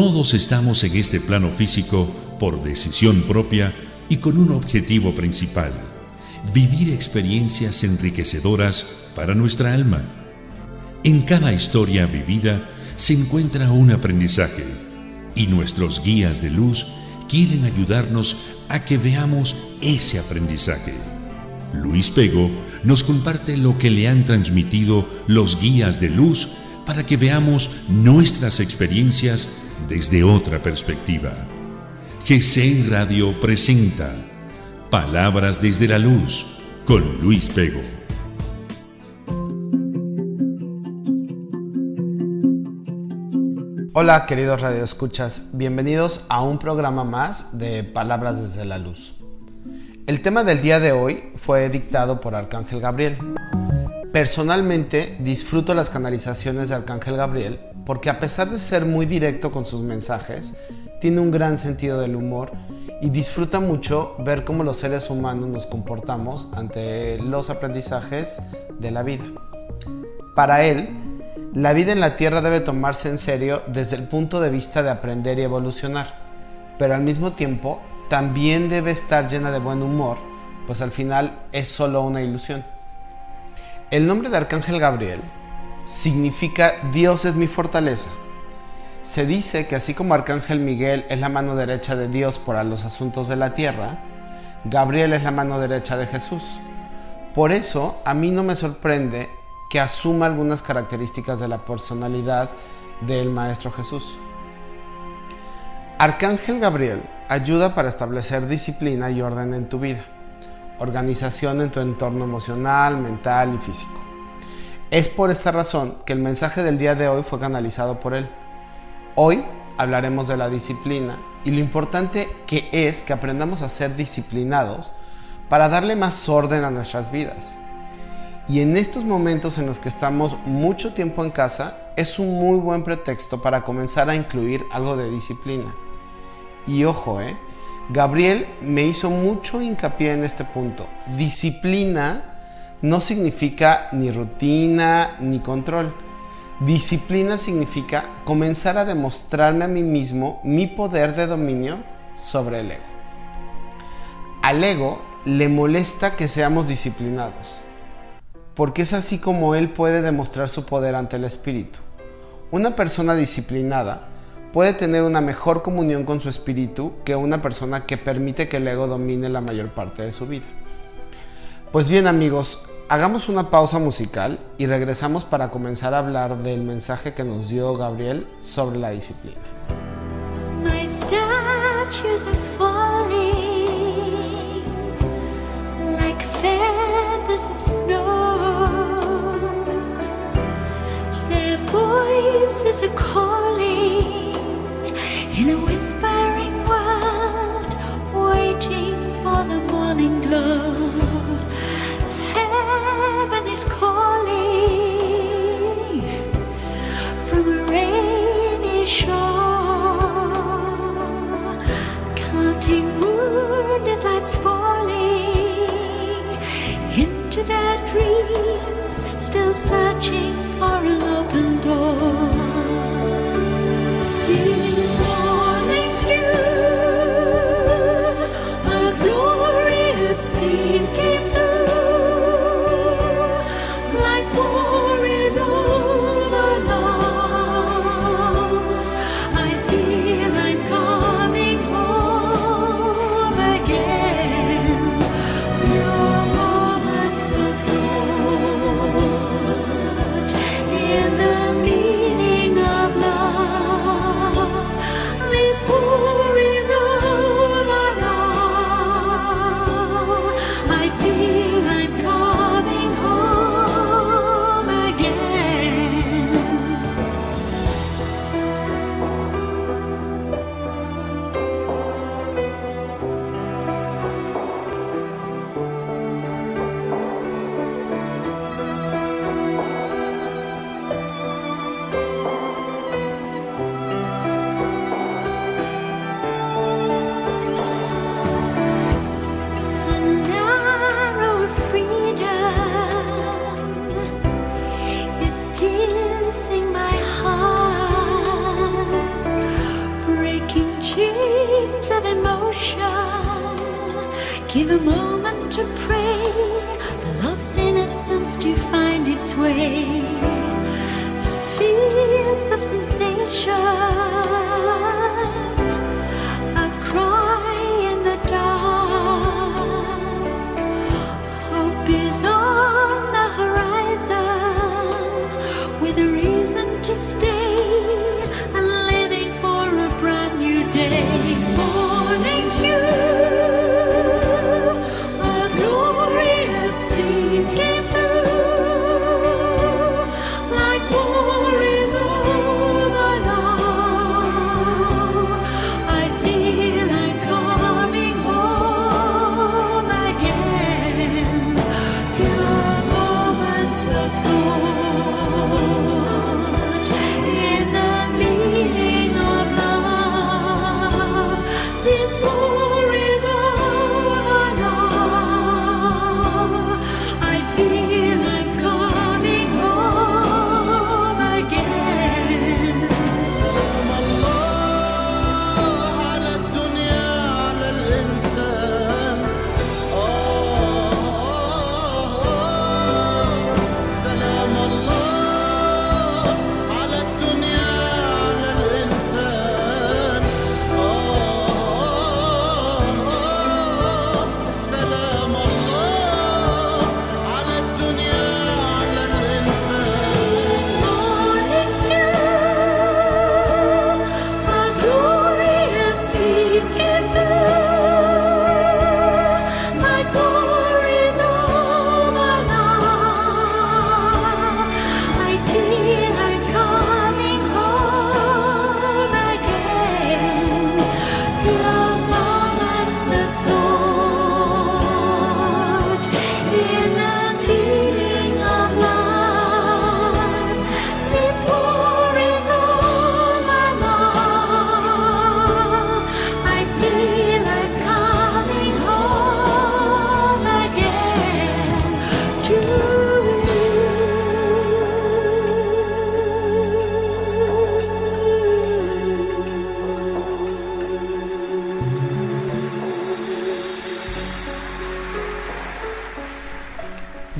Todos estamos en este plano físico por decisión propia y con un objetivo principal, vivir experiencias enriquecedoras para nuestra alma. En cada historia vivida se encuentra un aprendizaje y nuestros guías de luz quieren ayudarnos a que veamos ese aprendizaje. Luis Pego nos comparte lo que le han transmitido los guías de luz para que veamos nuestras experiencias desde otra perspectiva. GC Radio presenta Palabras desde la Luz con Luis Pego. Hola queridos radioescuchas, bienvenidos a un programa más de Palabras desde la Luz. El tema del día de hoy fue dictado por Arcángel Gabriel. Personalmente disfruto las canalizaciones de Arcángel Gabriel porque a pesar de ser muy directo con sus mensajes, tiene un gran sentido del humor y disfruta mucho ver cómo los seres humanos nos comportamos ante los aprendizajes de la vida. Para él, la vida en la Tierra debe tomarse en serio desde el punto de vista de aprender y evolucionar, pero al mismo tiempo también debe estar llena de buen humor, pues al final es solo una ilusión. El nombre de Arcángel Gabriel significa Dios es mi fortaleza. Se dice que así como Arcángel Miguel es la mano derecha de Dios para los asuntos de la tierra, Gabriel es la mano derecha de Jesús. Por eso a mí no me sorprende que asuma algunas características de la personalidad del Maestro Jesús. Arcángel Gabriel ayuda para establecer disciplina y orden en tu vida, organización en tu entorno emocional, mental y físico. Es por esta razón que el mensaje del día de hoy fue canalizado por él. Hoy hablaremos de la disciplina y lo importante que es que aprendamos a ser disciplinados para darle más orden a nuestras vidas. Y en estos momentos en los que estamos mucho tiempo en casa, es un muy buen pretexto para comenzar a incluir algo de disciplina. Y ojo, ¿eh? Gabriel me hizo mucho hincapié en este punto. Disciplina no significa ni rutina ni control. Disciplina significa comenzar a demostrarme a mí mismo mi poder de dominio sobre el ego. Al ego le molesta que seamos disciplinados, porque es así como él puede demostrar su poder ante el espíritu. Una persona disciplinada puede tener una mejor comunión con su espíritu que una persona que permite que el ego domine la mayor parte de su vida. Pues bien amigos, hagamos una pausa musical y regresamos para comenzar a hablar del mensaje que nos dio Gabriel sobre la disciplina. in a whispering world, waiting for the morning glow. Is calling from a rainy shore, counting moonlit lights falling into their dreams, still searching for an open door.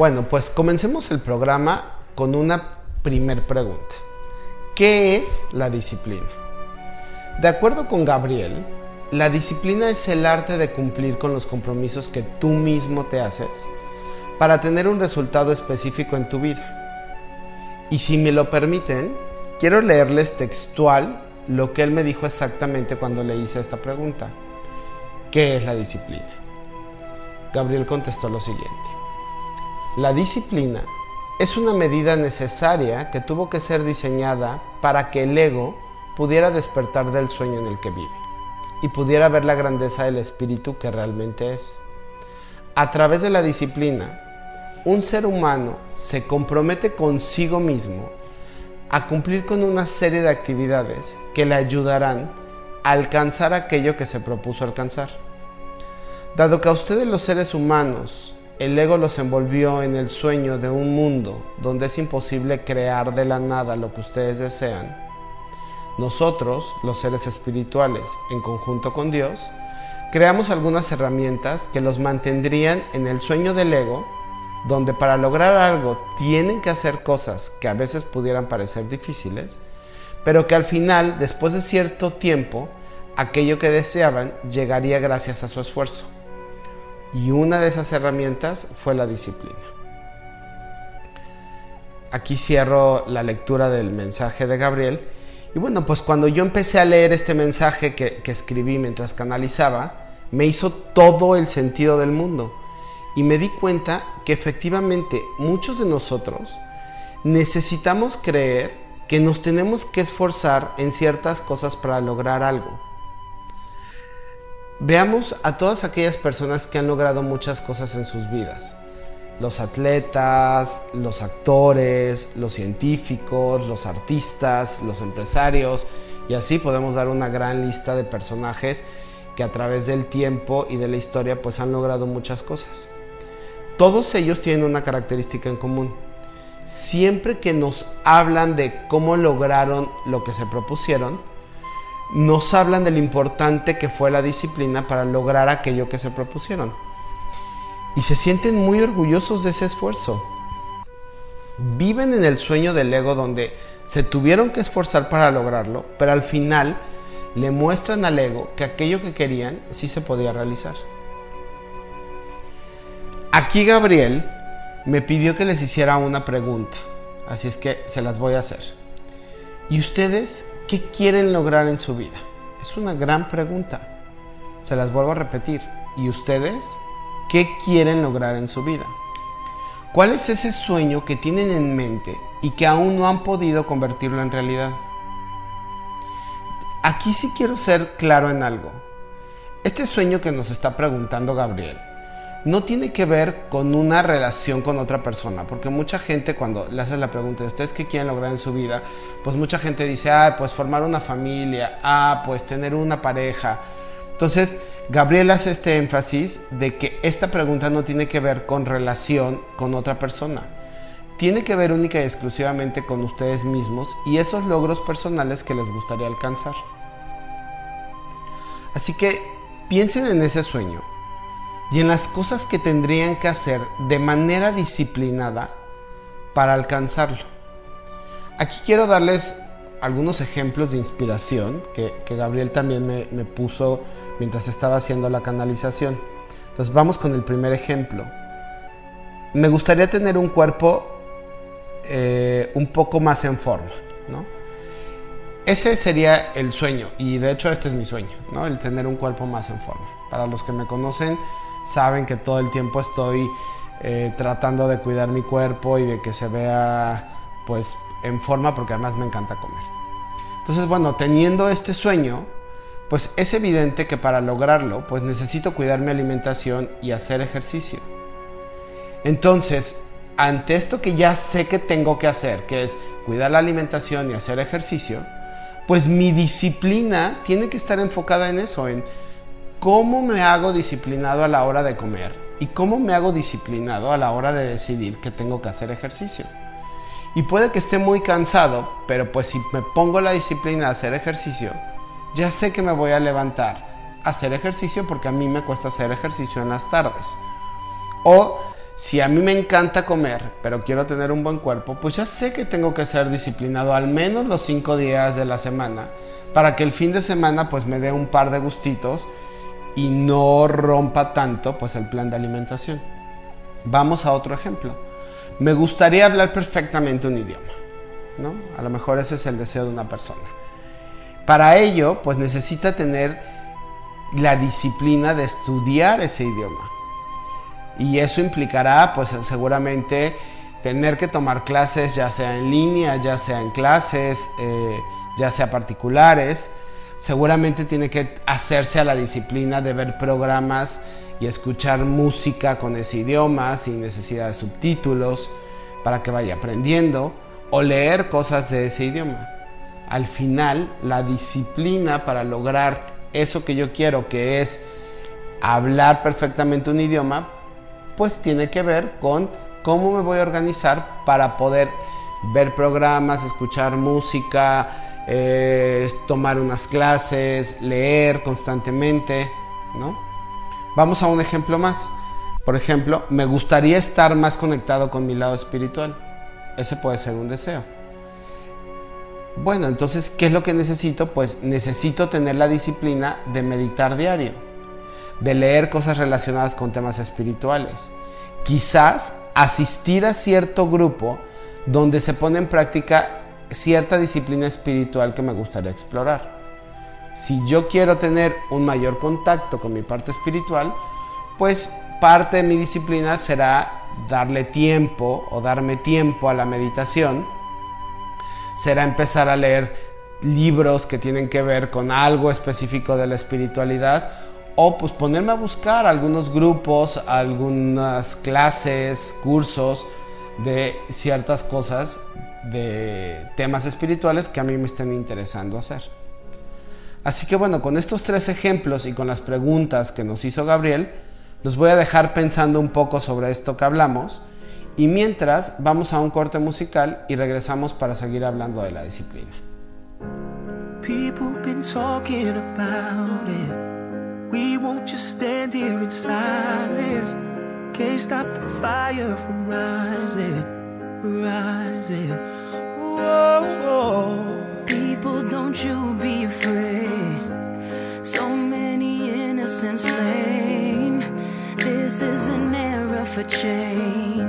Bueno, pues comencemos el programa con una primer pregunta. ¿Qué es la disciplina? De acuerdo con Gabriel, la disciplina es el arte de cumplir con los compromisos que tú mismo te haces para tener un resultado específico en tu vida. Y si me lo permiten, quiero leerles textual lo que él me dijo exactamente cuando le hice esta pregunta. ¿Qué es la disciplina? Gabriel contestó lo siguiente. La disciplina es una medida necesaria que tuvo que ser diseñada para que el ego pudiera despertar del sueño en el que vive y pudiera ver la grandeza del espíritu que realmente es. A través de la disciplina, un ser humano se compromete consigo mismo a cumplir con una serie de actividades que le ayudarán a alcanzar aquello que se propuso alcanzar. Dado que a ustedes los seres humanos el ego los envolvió en el sueño de un mundo donde es imposible crear de la nada lo que ustedes desean, nosotros, los seres espirituales, en conjunto con Dios, creamos algunas herramientas que los mantendrían en el sueño del ego, donde para lograr algo tienen que hacer cosas que a veces pudieran parecer difíciles, pero que al final, después de cierto tiempo, aquello que deseaban llegaría gracias a su esfuerzo. Y una de esas herramientas fue la disciplina. Aquí cierro la lectura del mensaje de Gabriel. Y bueno, pues cuando yo empecé a leer este mensaje que, que escribí mientras canalizaba, me hizo todo el sentido del mundo. Y me di cuenta que efectivamente muchos de nosotros necesitamos creer que nos tenemos que esforzar en ciertas cosas para lograr algo. Veamos a todas aquellas personas que han logrado muchas cosas en sus vidas. Los atletas, los actores, los científicos, los artistas, los empresarios, y así podemos dar una gran lista de personajes que a través del tiempo y de la historia pues han logrado muchas cosas. Todos ellos tienen una característica en común. Siempre que nos hablan de cómo lograron lo que se propusieron, nos hablan de lo importante que fue la disciplina para lograr aquello que se propusieron. y se sienten muy orgullosos de ese esfuerzo. Viven en el sueño del ego donde se tuvieron que esforzar para lograrlo, pero al final le muestran al ego que aquello que querían sí se podía realizar. Aquí Gabriel me pidió que les hiciera una pregunta, así es que se las voy a hacer. ¿Y ustedes qué quieren lograr en su vida? Es una gran pregunta. Se las vuelvo a repetir. ¿Y ustedes qué quieren lograr en su vida? ¿Cuál es ese sueño que tienen en mente y que aún no han podido convertirlo en realidad? Aquí sí quiero ser claro en algo. Este sueño que nos está preguntando Gabriel no tiene que ver con una relación con otra persona, porque mucha gente cuando le haces la pregunta de ustedes qué quieren lograr en su vida, pues mucha gente dice, ah, pues formar una familia, ah, pues tener una pareja. Entonces, Gabriel hace este énfasis de que esta pregunta no tiene que ver con relación con otra persona. Tiene que ver única y exclusivamente con ustedes mismos y esos logros personales que les gustaría alcanzar. Así que piensen en ese sueño y en las cosas que tendrían que hacer de manera disciplinada para alcanzarlo. Aquí quiero darles algunos ejemplos de inspiración que, que Gabriel también me, me puso mientras estaba haciendo la canalización. Entonces vamos con el primer ejemplo. Me gustaría tener un cuerpo eh, un poco más en forma, ¿no? Ese sería el sueño y de hecho este es mi sueño, ¿no? El tener un cuerpo más en forma. Para los que me conocen saben que todo el tiempo estoy eh, tratando de cuidar mi cuerpo y de que se vea pues en forma porque además me encanta comer. Entonces bueno, teniendo este sueño, pues es evidente que para lograrlo pues necesito cuidar mi alimentación y hacer ejercicio. Entonces, ante esto que ya sé que tengo que hacer, que es cuidar la alimentación y hacer ejercicio, pues mi disciplina tiene que estar enfocada en eso, en cómo me hago disciplinado a la hora de comer y cómo me hago disciplinado a la hora de decidir que tengo que hacer ejercicio. Y puede que esté muy cansado, pero pues si me pongo la disciplina de hacer ejercicio, ya sé que me voy a levantar a hacer ejercicio porque a mí me cuesta hacer ejercicio en las tardes. O si a mí me encanta comer, pero quiero tener un buen cuerpo, pues ya sé que tengo que ser disciplinado al menos los cinco días de la semana para que el fin de semana pues me dé un par de gustitos y no rompa tanto pues el plan de alimentación. Vamos a otro ejemplo. Me gustaría hablar perfectamente un idioma, ¿no? A lo mejor ese es el deseo de una persona. Para ello, pues necesita tener la disciplina de estudiar ese idioma. Y eso implicará, pues seguramente, tener que tomar clases, ya sea en línea, ya sea en clases, eh, ya sea particulares. Seguramente tiene que hacerse a la disciplina de ver programas y escuchar música con ese idioma sin necesidad de subtítulos para que vaya aprendiendo o leer cosas de ese idioma. Al final, la disciplina para lograr eso que yo quiero, que es hablar perfectamente un idioma, pues tiene que ver con cómo me voy a organizar para poder ver programas, escuchar música, eh, tomar unas clases, leer constantemente, ¿no? Vamos a un ejemplo más. Por ejemplo, me gustaría estar más conectado con mi lado espiritual. Ese puede ser un deseo. Bueno, entonces, ¿qué es lo que necesito? Pues necesito tener la disciplina de meditar diario, de leer cosas relacionadas con temas espirituales. Quizás asistir a cierto grupo donde se pone en práctica cierta disciplina espiritual que me gustaría explorar. Si yo quiero tener un mayor contacto con mi parte espiritual, pues parte de mi disciplina será darle tiempo o darme tiempo a la meditación, será empezar a leer libros que tienen que ver con algo específico de la espiritualidad o pues ponerme a buscar algunos grupos, algunas clases, cursos de ciertas cosas de temas espirituales que a mí me estén interesando hacer. Así que bueno, con estos tres ejemplos y con las preguntas que nos hizo Gabriel, los voy a dejar pensando un poco sobre esto que hablamos. Y mientras, vamos a un corte musical y regresamos para seguir hablando de la disciplina. Rising. Whoa, People, don't you be afraid. So many innocents slain. This is an era for change, change.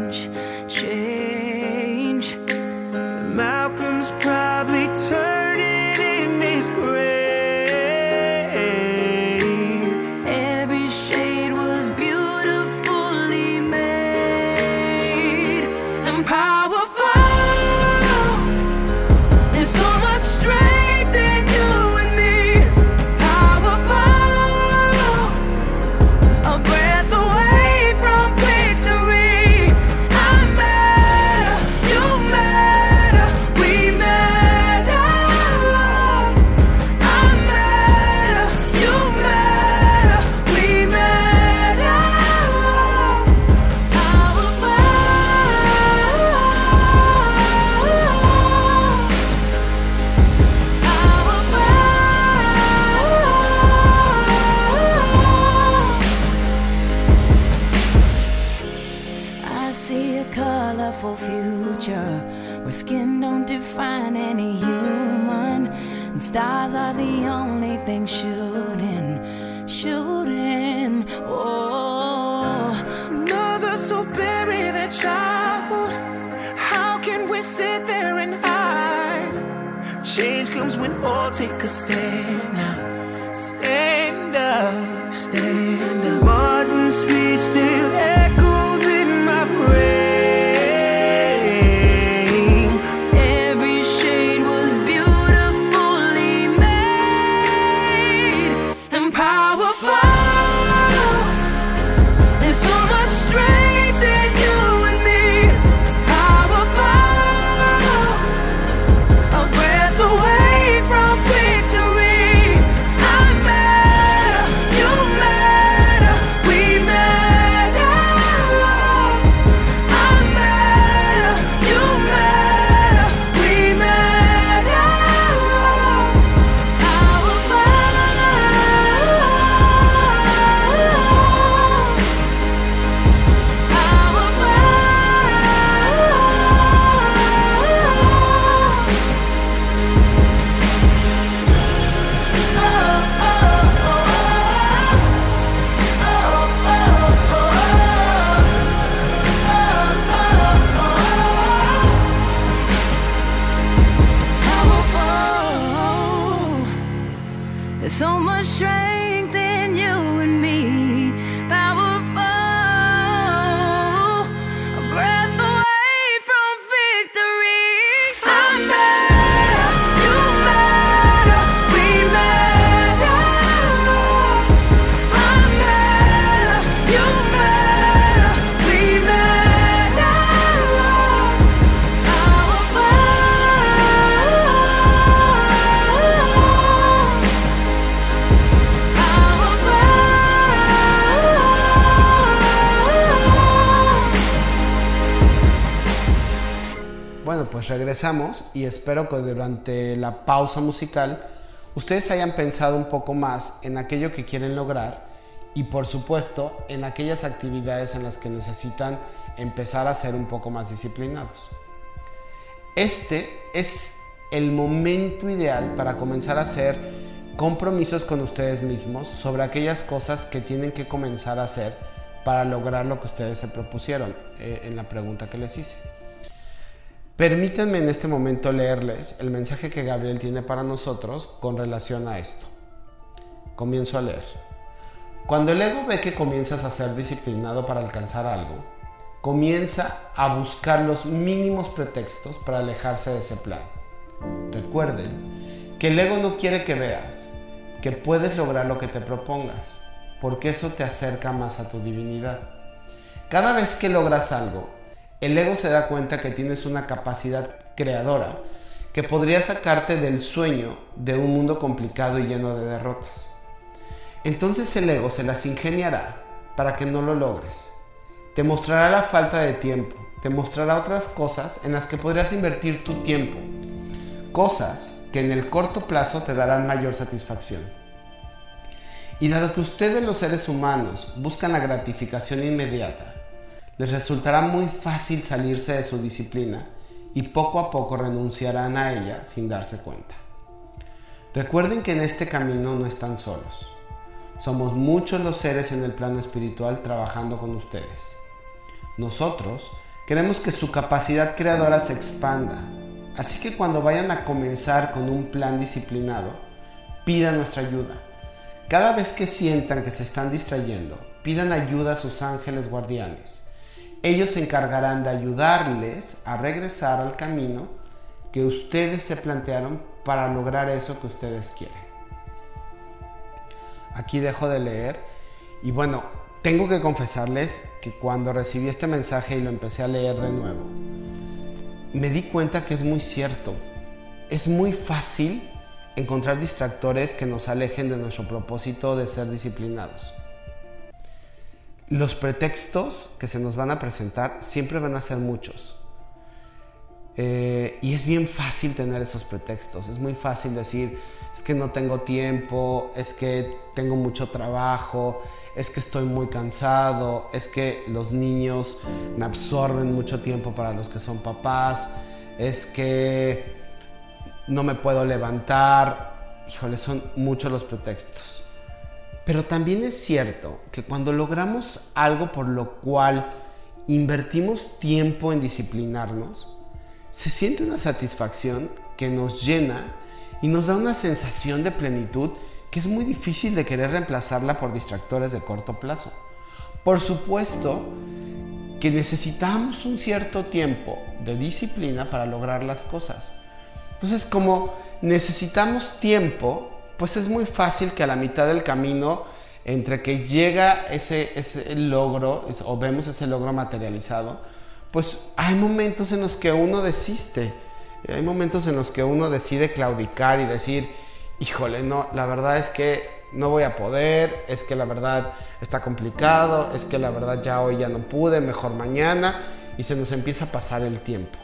Bueno, pues regresamos y espero que durante la pausa musical ustedes hayan pensado un poco más en aquello que quieren lograr y por supuesto en aquellas actividades en las que necesitan empezar a ser un poco más disciplinados. Este es el momento ideal para comenzar a hacer compromisos con ustedes mismos sobre aquellas cosas que tienen que comenzar a hacer para lograr lo que ustedes se propusieron eh, en la pregunta que les hice. Permítanme en este momento leerles el mensaje que Gabriel tiene para nosotros con relación a esto. Comienzo a leer. Cuando el ego ve que comienzas a ser disciplinado para alcanzar algo, comienza a buscar los mínimos pretextos para alejarse de ese plan. Recuerden que el ego no quiere que veas que puedes lograr lo que te propongas, porque eso te acerca más a tu divinidad. Cada vez que logras algo, el ego se da cuenta que tienes una capacidad creadora que podría sacarte del sueño de un mundo complicado y lleno de derrotas. Entonces el ego se las ingeniará para que no lo logres. Te mostrará la falta de tiempo, te mostrará otras cosas en las que podrías invertir tu tiempo, cosas que en el corto plazo te darán mayor satisfacción. Y dado que ustedes los seres humanos buscan la gratificación inmediata, les resultará muy fácil salirse de su disciplina y poco a poco renunciarán a ella sin darse cuenta. Recuerden que en este camino no están solos. Somos muchos los seres en el plano espiritual trabajando con ustedes. Nosotros queremos que su capacidad creadora se expanda, así que cuando vayan a comenzar con un plan disciplinado, pidan nuestra ayuda. Cada vez que sientan que se están distrayendo, pidan ayuda a sus ángeles guardianes. Ellos se encargarán de ayudarles a regresar al camino que ustedes se plantearon para lograr eso que ustedes quieren. Aquí dejo de leer y bueno, tengo que confesarles que cuando recibí este mensaje y lo empecé a leer de nuevo, me di cuenta que es muy cierto. Es muy fácil encontrar distractores que nos alejen de nuestro propósito de ser disciplinados. Los pretextos que se nos van a presentar siempre van a ser muchos. Eh, y es bien fácil tener esos pretextos. Es muy fácil decir, es que no tengo tiempo, es que tengo mucho trabajo, es que estoy muy cansado, es que los niños me absorben mucho tiempo para los que son papás, es que no me puedo levantar. Híjole, son muchos los pretextos. Pero también es cierto que cuando logramos algo por lo cual invertimos tiempo en disciplinarnos, se siente una satisfacción que nos llena y nos da una sensación de plenitud que es muy difícil de querer reemplazarla por distractores de corto plazo. Por supuesto que necesitamos un cierto tiempo de disciplina para lograr las cosas. Entonces, como necesitamos tiempo, pues es muy fácil que a la mitad del camino, entre que llega ese, ese logro o vemos ese logro materializado, pues hay momentos en los que uno desiste, hay momentos en los que uno decide claudicar y decir, híjole, no, la verdad es que no voy a poder, es que la verdad está complicado, es que la verdad ya hoy ya no pude, mejor mañana, y se nos empieza a pasar el tiempo.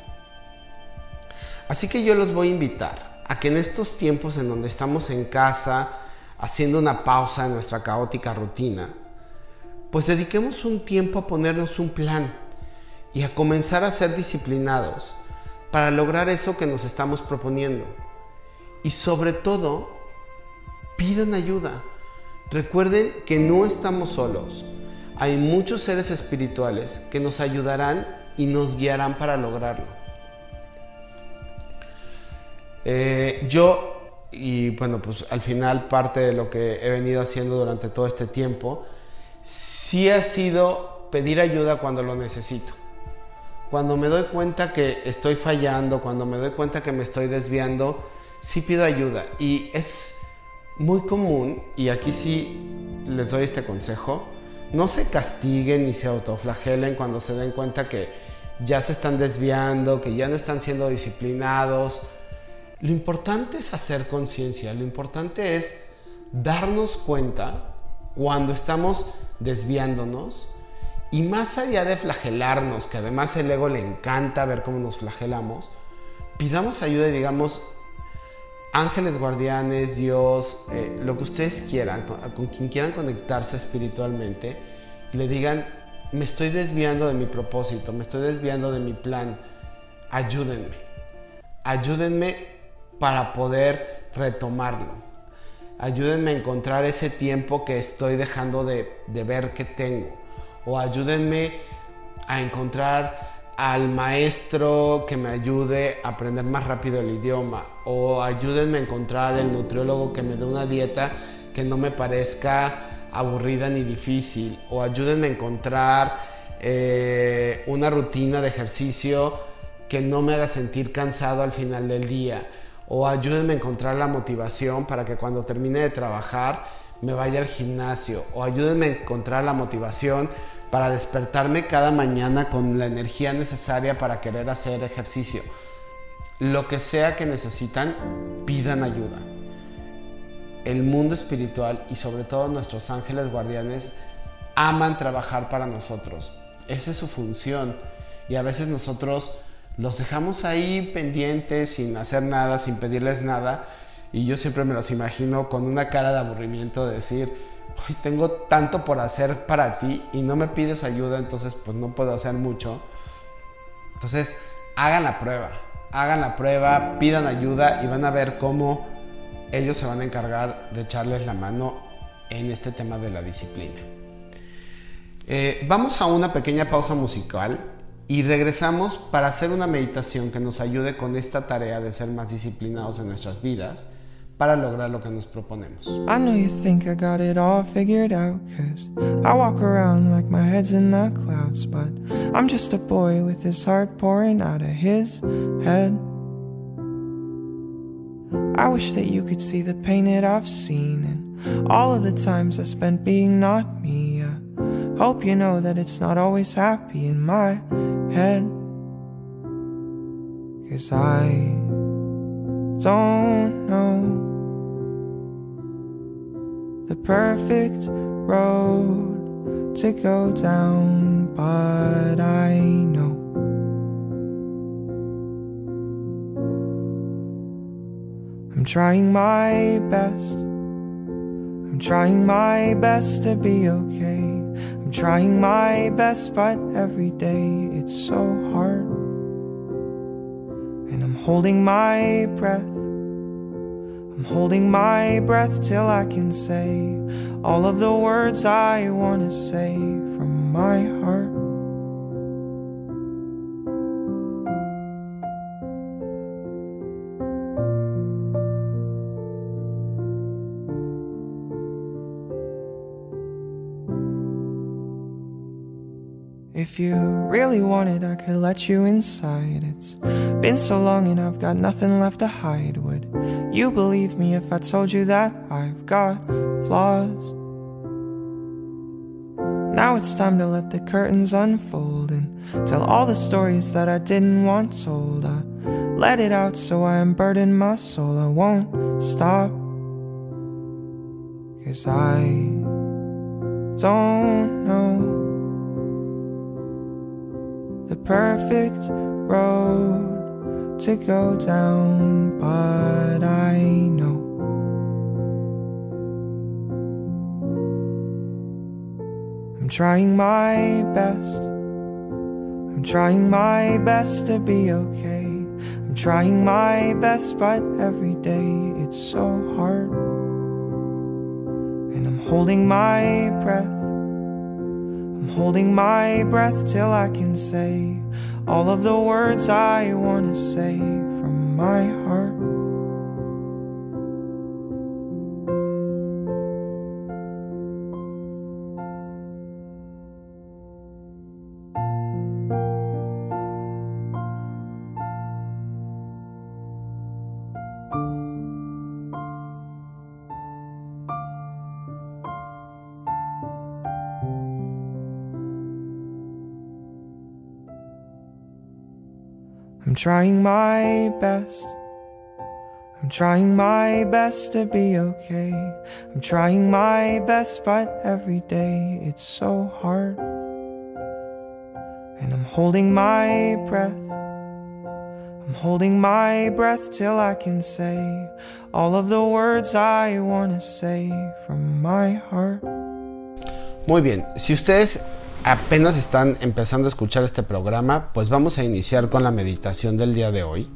Así que yo los voy a invitar a que en estos tiempos en donde estamos en casa, haciendo una pausa en nuestra caótica rutina, pues dediquemos un tiempo a ponernos un plan y a comenzar a ser disciplinados para lograr eso que nos estamos proponiendo. Y sobre todo, pidan ayuda. Recuerden que no estamos solos. Hay muchos seres espirituales que nos ayudarán y nos guiarán para lograrlo. Eh, yo, y bueno, pues al final parte de lo que he venido haciendo durante todo este tiempo, sí ha sido pedir ayuda cuando lo necesito. Cuando me doy cuenta que estoy fallando, cuando me doy cuenta que me estoy desviando, sí pido ayuda. Y es muy común, y aquí sí les doy este consejo, no se castiguen ni se autoflagelen cuando se den cuenta que ya se están desviando, que ya no están siendo disciplinados. Lo importante es hacer conciencia, lo importante es darnos cuenta cuando estamos desviándonos y más allá de flagelarnos, que además el ego le encanta ver cómo nos flagelamos, pidamos ayuda y digamos, ángeles guardianes, Dios, eh, lo que ustedes quieran, con, quien quieran conectarse espiritualmente, le digan, me estoy desviando de mi propósito, me estoy desviando de mi plan, ayúdenme, ayúdenme para poder retomarlo. Ayúdenme a encontrar ese tiempo que estoy dejando de, de ver que tengo. O ayúdenme a encontrar al maestro que me ayude a aprender más rápido el idioma. O ayúdenme a encontrar el nutriólogo que me dé una dieta que no me parezca aburrida ni difícil. O ayúdenme a encontrar eh, una rutina de ejercicio que no me haga sentir cansado al final del día. O ayúdenme a encontrar la motivación para que cuando termine de trabajar me vaya al gimnasio. O ayúdenme a encontrar la motivación para despertarme cada mañana con la energía necesaria para querer hacer ejercicio. Lo que sea que necesitan, pidan ayuda. El mundo espiritual y sobre todo nuestros ángeles guardianes aman trabajar para nosotros. Esa es su función. Y a veces nosotros los dejamos ahí pendientes, sin hacer nada, sin pedirles nada. Y yo siempre me los imagino con una cara de aburrimiento de decir, "Ay, tengo tanto por hacer para ti y no me pides ayuda, entonces pues no puedo hacer mucho. Entonces, hagan la prueba, hagan la prueba, pidan ayuda y van a ver cómo ellos se van a encargar de echarles la mano en este tema de la disciplina. Eh, vamos a una pequeña pausa musical y regresamos para hacer una meditación que nos ayude con esta tarea de ser más disciplinados en nuestras vidas para lograr lo que nos proponemos. I know you think I got it all figured out, cause I walk around like my head's in the clouds, but I'm just a boy with his heart pouring out of his head. I wish that you could see the pain that I've seen and all of the times I spent being not me. Hope you know that it's not always happy in my head. Cause I don't know the perfect road to go down, but I know I'm trying my best. I'm trying my best to be okay. I'm trying my best, but every day it's so hard. And I'm holding my breath. I'm holding my breath till I can say all of the words I want to say from my heart. If you really wanted, I could let you inside. It's been so long and I've got nothing left to hide. Would you believe me if I told you that I've got flaws? Now it's time to let the curtains unfold and tell all the stories that I didn't want told. I let it out so I unburden my soul. I won't stop. Cause I don't know the perfect road to go down, but I know I'm trying my best. I'm trying my best to be okay. I'm trying my best, but every day it's so hard. And I'm holding my breath. I'm holding my breath till I can say all of the words I want to say from my heart. I'm trying my best. I'm trying my best to be okay. I'm trying my best, but every day it's so hard. And I'm holding my breath. I'm holding my breath till I can say all of the words I want to say from my heart. Muy bien, si ustedes apenas están empezando a escuchar este programa, pues vamos a iniciar con la meditación del día de hoy.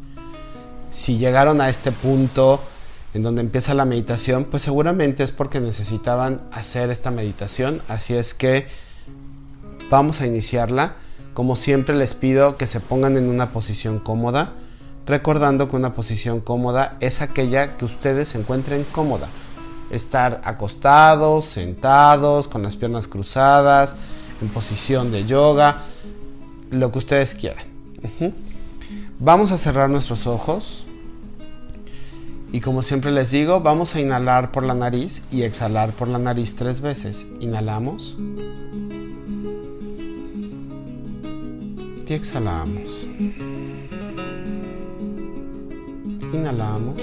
Si llegaron a este punto en donde empieza la meditación, pues seguramente es porque necesitaban hacer esta meditación, así es que vamos a iniciarla. Como siempre les pido que se pongan en una posición cómoda, recordando que una posición cómoda es aquella que ustedes se encuentren cómoda. Estar acostados, sentados, con las piernas cruzadas, en posición de yoga, lo que ustedes quieran. Vamos a cerrar nuestros ojos. Y como siempre les digo, vamos a inhalar por la nariz y exhalar por la nariz tres veces. Inhalamos. Y exhalamos. Inhalamos.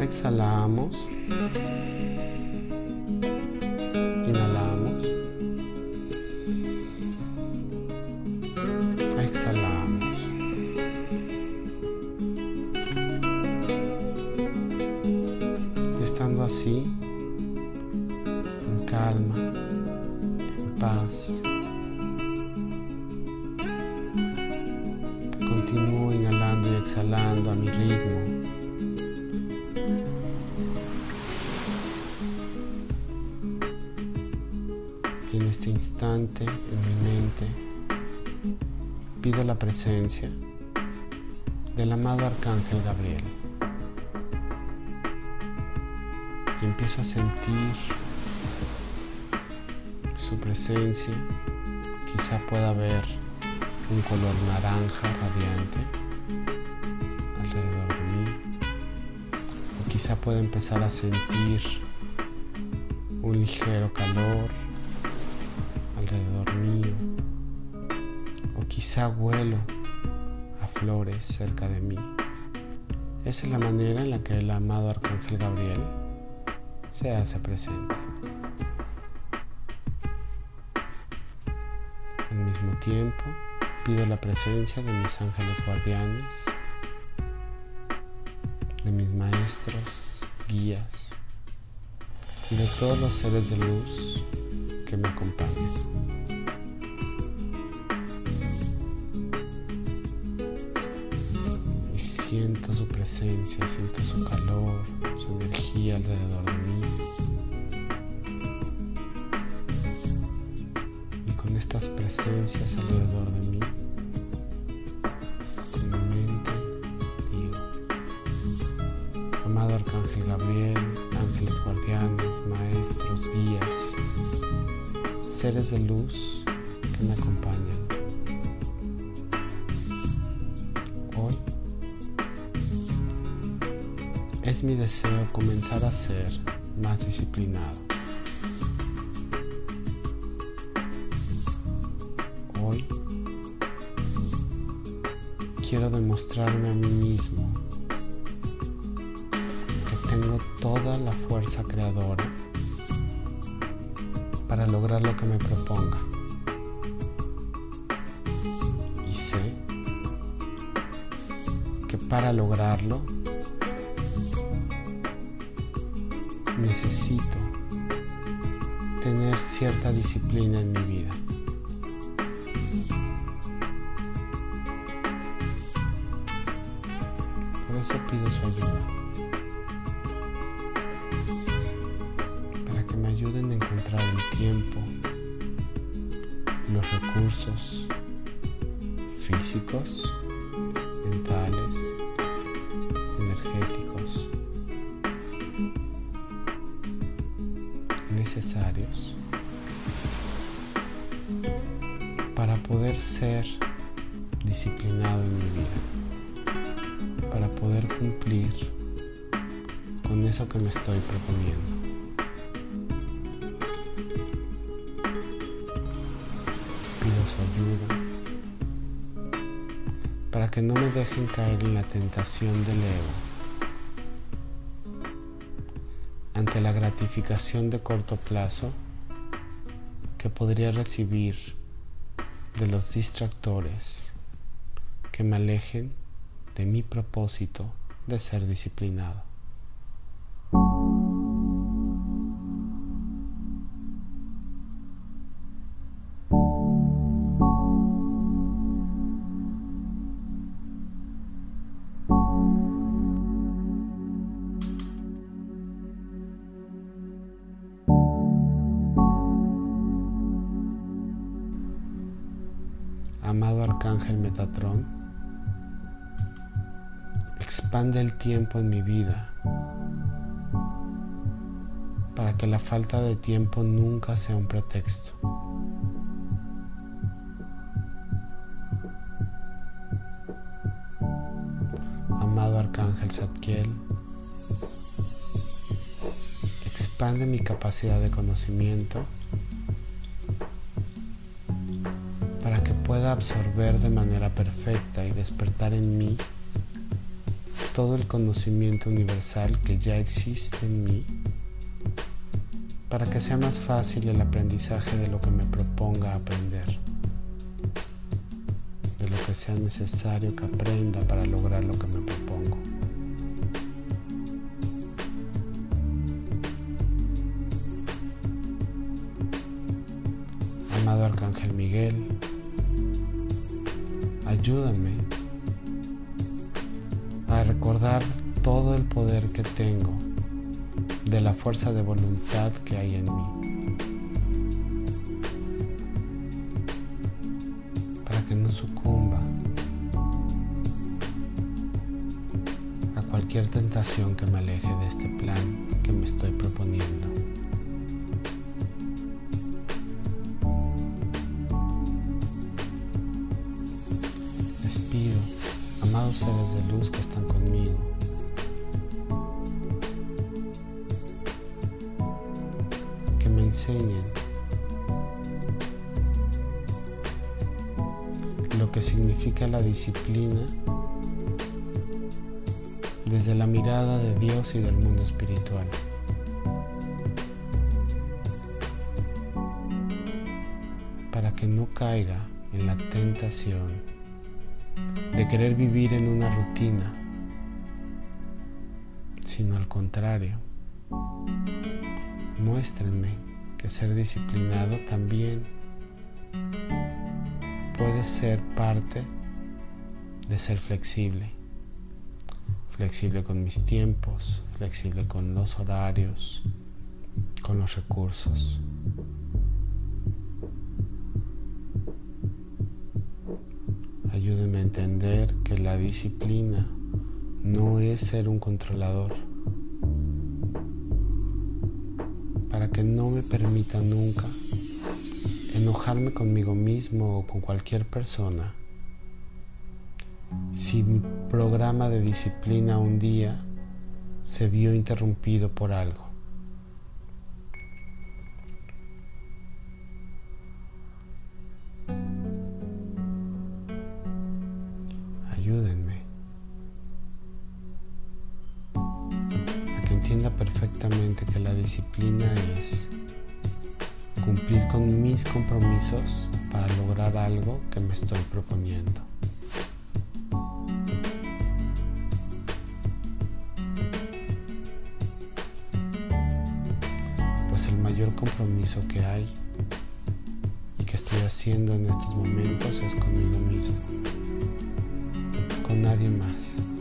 Exhalamos. A mi ritmo. Y en este instante, en mi mente, pido la presencia del amado Arcángel Gabriel. Y empiezo a sentir su presencia. Quizá pueda ver un color naranja radiante quizá pueda empezar a sentir un ligero calor alrededor mío. O quizá huelo a flores cerca de mí. Esa es la manera en la que el amado Arcángel Gabriel se hace presente. Al mismo tiempo, pido la presencia de mis ángeles guardianes, maestros, guías y de todos los seres de luz que me acompañan. Y siento su presencia, siento su calor, su energía alrededor de mí. Y con estas presencias alrededor de mí, Gabriel, ángeles guardianes, maestros, guías, seres de luz que me acompañan. Hoy es mi deseo comenzar a ser más disciplinado. Hoy quiero demostrarme a mí mismo lograrlo necesito tener cierta disciplina en mi vida. Por eso pido su ayuda. Para que me ayuden a encontrar el tiempo, los recursos físicos, necesarios para poder ser disciplinado en mi vida, para poder cumplir con eso que me estoy proponiendo. Pido su ayuda para que no me dejen caer en la tentación del ego ante la gratificación de corto plazo que podría recibir de los distractores que me alejen de mi propósito de ser disciplinado. Tiempo en mi vida para que la falta de tiempo nunca sea un pretexto. Amado Arcángel Zadkiel, expande mi capacidad de conocimiento para que pueda absorber de manera perfecta y despertar en mí todo el conocimiento universal que ya existe en mí para que sea más fácil el aprendizaje de lo que me proponga aprender, de lo que sea necesario que aprenda para lograr lo que me propongo. Amado Arcángel Miguel, ayúdame recordar todo el poder que tengo de la fuerza de voluntad que hay en mí. Lo que significa la disciplina desde la mirada de Dios y del mundo espiritual. Para que no caiga en la tentación de querer vivir en una rutina, sino al contrario. Muéstrenme que ser disciplinado también puede ser parte de ser flexible. Flexible con mis tiempos, flexible con los horarios, con los recursos. Ayúdenme a entender que la disciplina no es ser un controlador. Para que no me permita nunca enojarme conmigo mismo o con cualquier persona si mi programa de disciplina un día se vio interrumpido por algo. Cumplir con mis compromisos para lograr algo que me estoy proponiendo. Pues el mayor compromiso que hay y que estoy haciendo en estos momentos es conmigo mismo, con nadie más.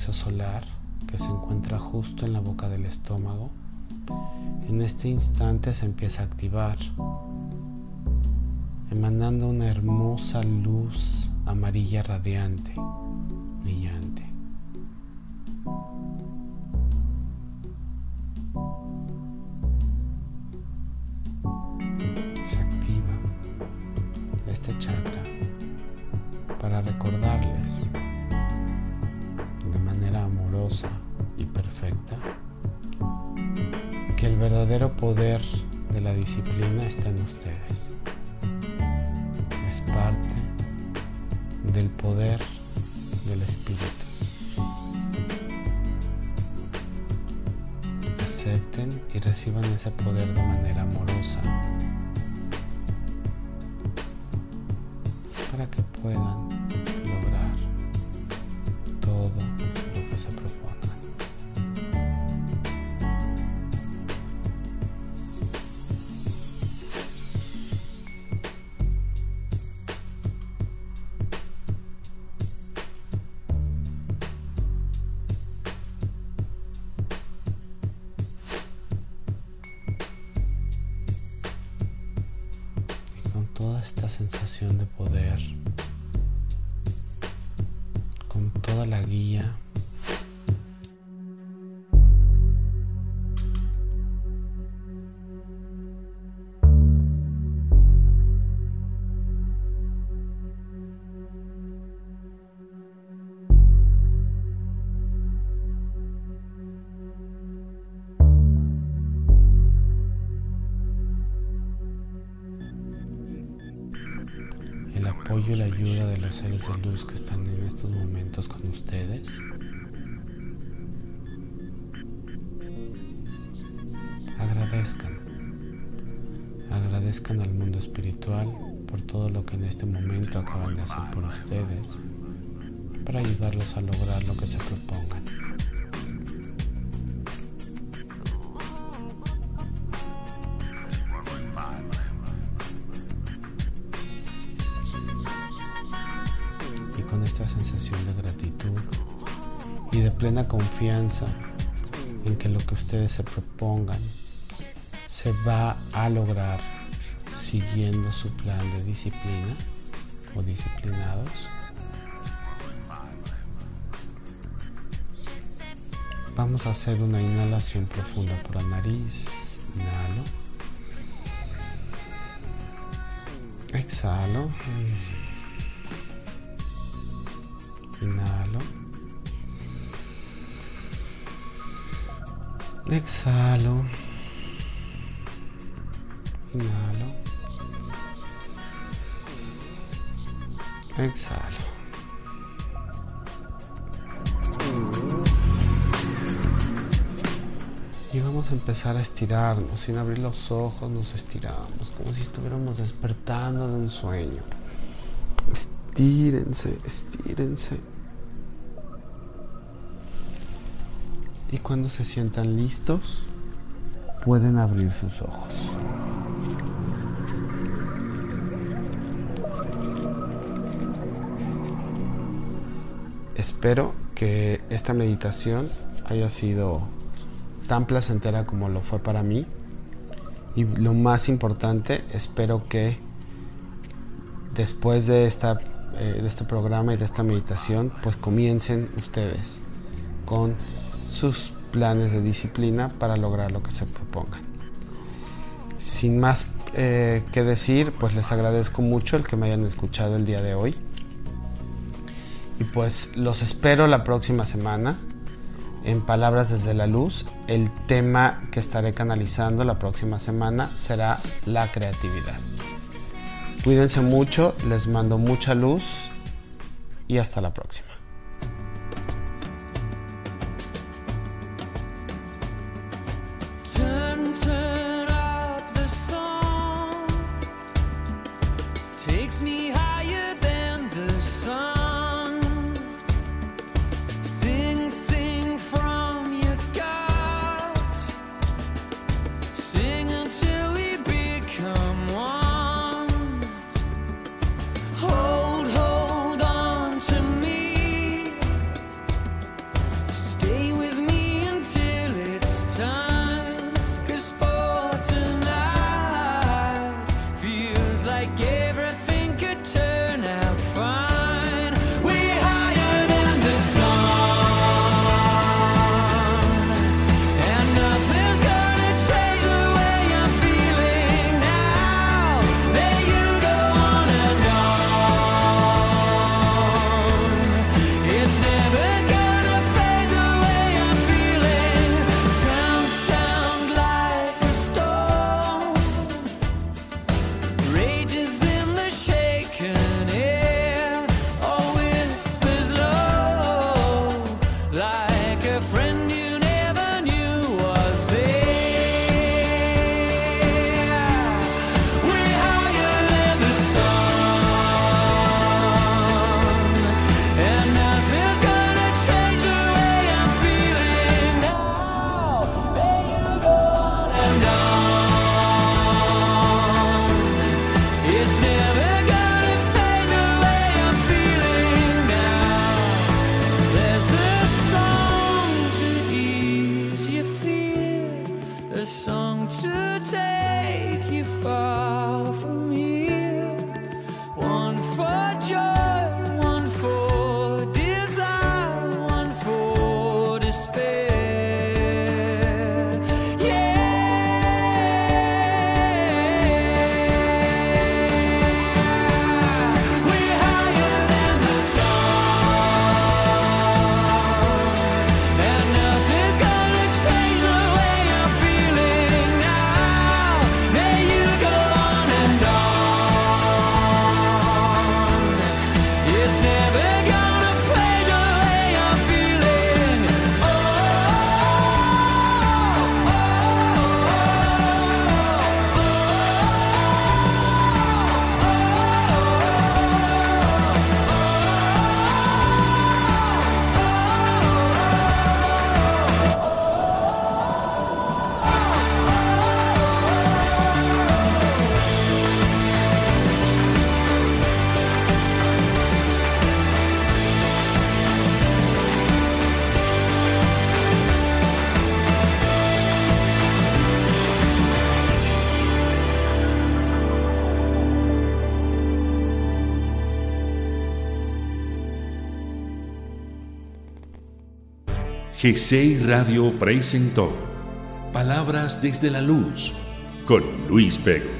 Plexo solar, que se encuentra justo en la boca del estómago, en este instante se empieza a activar, emanando una hermosa luz amarilla radiante, poder del espíritu. Acepten y reciban ese poder de manera amorosa para que puedan seres de luz que están en estos momentos con ustedes. agradezcan. Agradezcan al mundo espiritual por todo lo que en este momento acaban de hacer por ustedes para ayudarlos a lograr lo que se propongan. Confianza en que lo que ustedes se propongan se va a lograr siguiendo su plan de disciplina o disciplinados. Vamos a hacer una inhalación profunda por la nariz. Inhalo. Exhalo. Inhalo. Exhalo. Inhalo. Exhalo. Y vamos a empezar a estirarnos. Sin abrir los ojos nos estiramos como si estuviéramos despertando de un sueño. Estírense, estírense. Y cuando se sientan listos, pueden abrir sus ojos. Espero que esta meditación haya sido tan placentera como lo fue para mí. Y lo más importante, espero que después de, esta, eh, de este programa y de esta meditación, pues comiencen ustedes con sus planes de disciplina para lograr lo que se propongan. Sin más eh, que decir, pues les agradezco mucho el que me hayan escuchado el día de hoy. Y pues los espero la próxima semana en Palabras desde la Luz. El tema que estaré canalizando la próxima semana será la creatividad. Cuídense mucho, les mando mucha luz y hasta la próxima. G6 Radio presentó Palabras desde la Luz con Luis Pego.